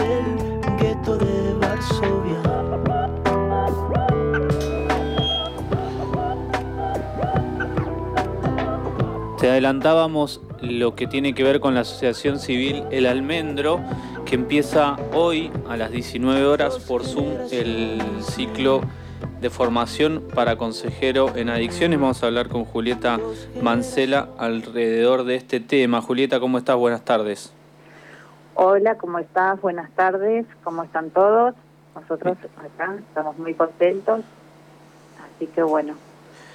del gueto de Varsovia. Te adelantábamos lo que tiene que ver con la Asociación Civil El Almendro, que empieza hoy a las 19 horas por Zoom el ciclo de formación para consejero en adicciones. Vamos a hablar con Julieta Mancela alrededor de este tema. Julieta, ¿cómo estás? Buenas tardes. Hola, ¿cómo estás? Buenas tardes. ¿Cómo están todos? Nosotros acá estamos muy contentos. Así que bueno,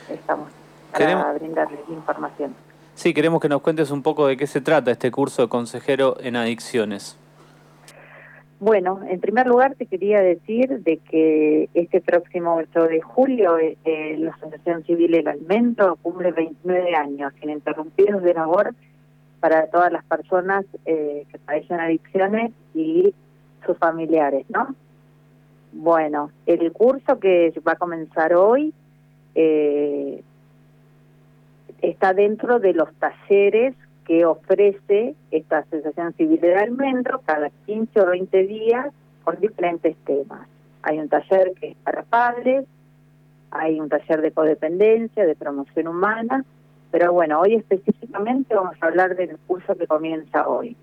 estamos para brindarles información. Sí, queremos que nos cuentes un poco de qué se trata este curso de consejero en adicciones. Bueno, en primer lugar te quería decir de que este próximo 8 de julio eh, la Asociación Civil El Alimento cumple 29 años ininterrumpidos de labor para todas las personas eh, que padecen adicciones y sus familiares, ¿no? Bueno, el curso que va a comenzar hoy eh, está dentro de los talleres que ofrece esta Asociación Civil de Almendro cada 15 o 20 días con diferentes temas. Hay un taller que es para padres, hay un taller de codependencia, de promoción humana, pero bueno, hoy específicamente vamos a hablar del curso que comienza hoy.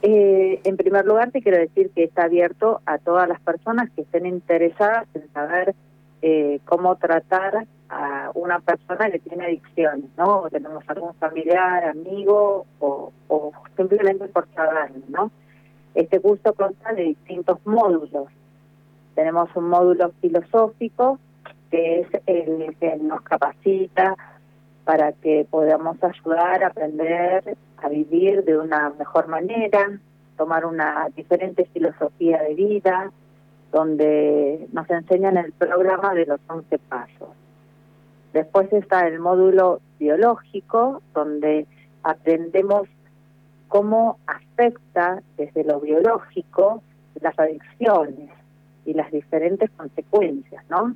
Eh, en primer lugar, te quiero decir que está abierto a todas las personas que estén interesadas en saber eh, cómo tratar a una persona que tiene adicciones, ¿no? O tenemos algún familiar, amigo o, simplemente por saberlo, ¿no? Este curso consta de distintos módulos. Tenemos un módulo filosófico que es el que nos capacita para que podamos ayudar a aprender a vivir de una mejor manera, tomar una diferente filosofía de vida, donde nos enseñan el programa de los 11 pasos. Después está el módulo biológico, donde aprendemos cómo afecta desde lo biológico las adicciones y las diferentes consecuencias, ¿no?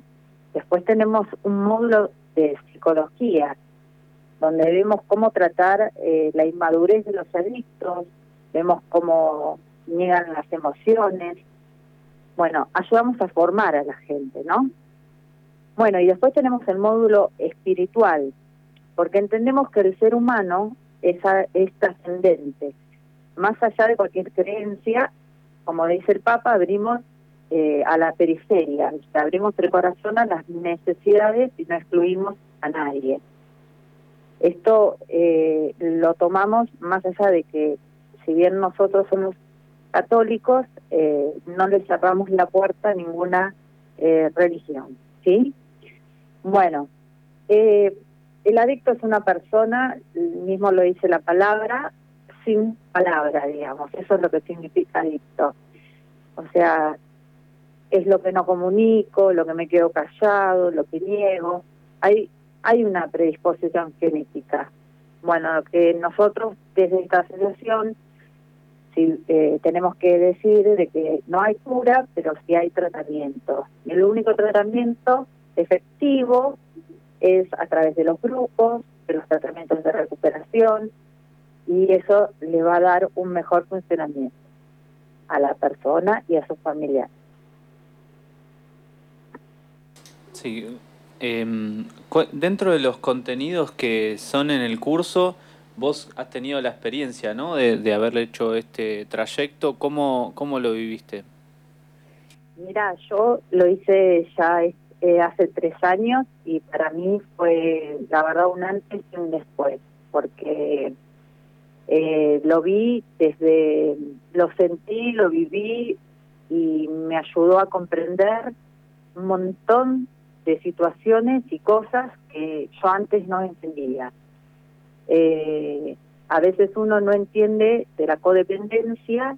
Después tenemos un módulo de psicología, donde vemos cómo tratar eh, la inmadurez de los adictos, vemos cómo niegan las emociones. Bueno, ayudamos a formar a la gente, ¿no? Bueno, y después tenemos el módulo espiritual, porque entendemos que el ser humano es, es trascendente. Más allá de cualquier creencia, como dice el Papa, abrimos eh, a la periferia, abrimos corazón a las necesidades y no excluimos a nadie. Esto eh, lo tomamos más allá de que, si bien nosotros somos católicos, eh, no le cerramos la puerta a ninguna religión, ¿sí? Bueno, eh, el adicto es una persona, mismo lo dice la palabra, sin palabra, digamos. Eso es lo que significa adicto. O sea, es lo que no comunico, lo que me quedo callado, lo que niego. Hay, hay una predisposición genética. Bueno, que nosotros desde esta asociación sí, eh, tenemos que decir de que no hay cura, pero sí hay tratamiento. El único tratamiento efectivo es a través de los grupos, de los tratamientos de recuperación, y eso le va a dar un mejor funcionamiento a la persona y a sus familiares. Sí, em, dentro de los contenidos que son en el curso, vos has tenido la experiencia, ¿no? De, de haber hecho este trayecto, ¿cómo, cómo lo viviste? Mira, yo lo hice ya eh, hace tres años y para mí fue la verdad un antes y un después, porque eh, lo vi desde, lo sentí, lo viví y me ayudó a comprender un montón de situaciones y cosas que yo antes no entendía. Eh, a veces uno no entiende de la codependencia,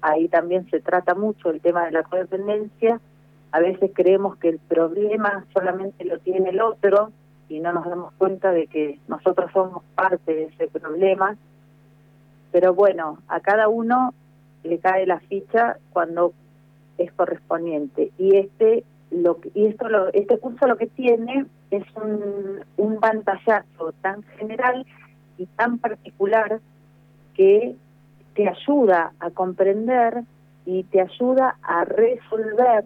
ahí también se trata mucho el tema de la codependencia, a veces creemos que el problema solamente lo tiene el otro y no nos damos cuenta de que nosotros somos parte de ese problema. Pero bueno, a cada uno le cae la ficha cuando es correspondiente. Y este lo y esto lo, este curso lo que tiene es un, un pantallazo tan general y tan particular que te ayuda a comprender y te ayuda a resolver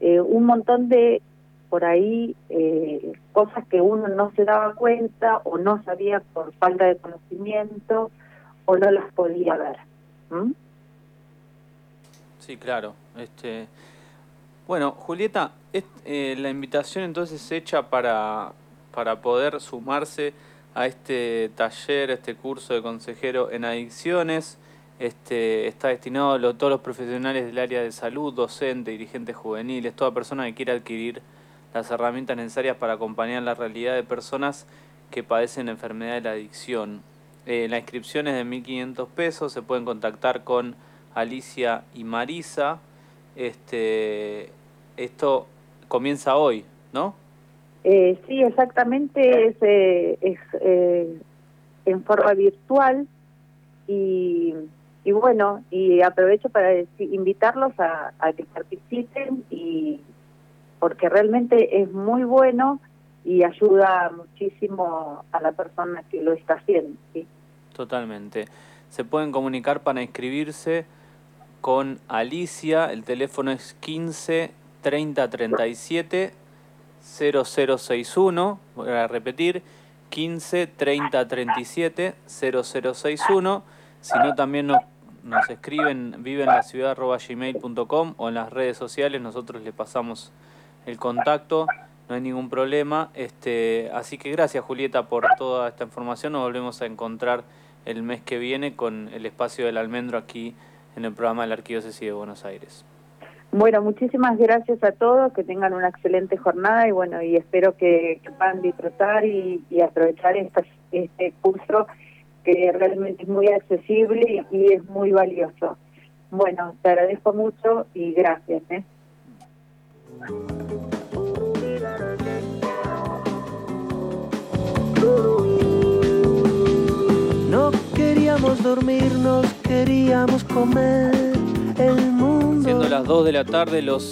eh, un montón de por ahí eh, cosas que uno no se daba cuenta o no sabía por falta de conocimiento o no las podía ver. Sí, claro. Este, bueno, Julieta, eh, la invitación entonces hecha para, para poder sumarse a este taller, a este curso de consejero en adicciones. Este, está destinado a todos los profesionales del área de salud, docentes, dirigentes juveniles, toda persona que quiera adquirir las herramientas necesarias para acompañar la realidad de personas que padecen enfermedad de la adicción. Eh, la inscripción es de 1.500 pesos, se pueden contactar con Alicia y Marisa. Este, esto comienza hoy, ¿no? Eh, sí, exactamente, es, eh, es eh, en forma virtual y, y, bueno, y aprovecho para invitarlos a, a que participen y porque realmente es muy bueno y ayuda muchísimo a la persona que lo está haciendo. ¿sí? Totalmente. Se pueden comunicar para inscribirse con Alicia, el teléfono es 15 30 37 0061, voy a repetir, 15 30 37 0061, si no también nos nos escriben vive en la ciudad gmail.com o en las redes sociales, nosotros le pasamos el contacto, no hay ningún problema. Este, así que gracias Julieta por toda esta información, nos volvemos a encontrar el mes que viene con el espacio del almendro aquí en el programa de la Arquidiócesis de Buenos Aires. Bueno, muchísimas gracias a todos, que tengan una excelente jornada y bueno, y espero que, puedan disfrutar y, aprovechar este curso que realmente es muy accesible y, es muy valioso. Bueno, te agradezco mucho y gracias. ¿eh? No queríamos dormirnos, queríamos comer el mundo. Siendo las 2 de la tarde, los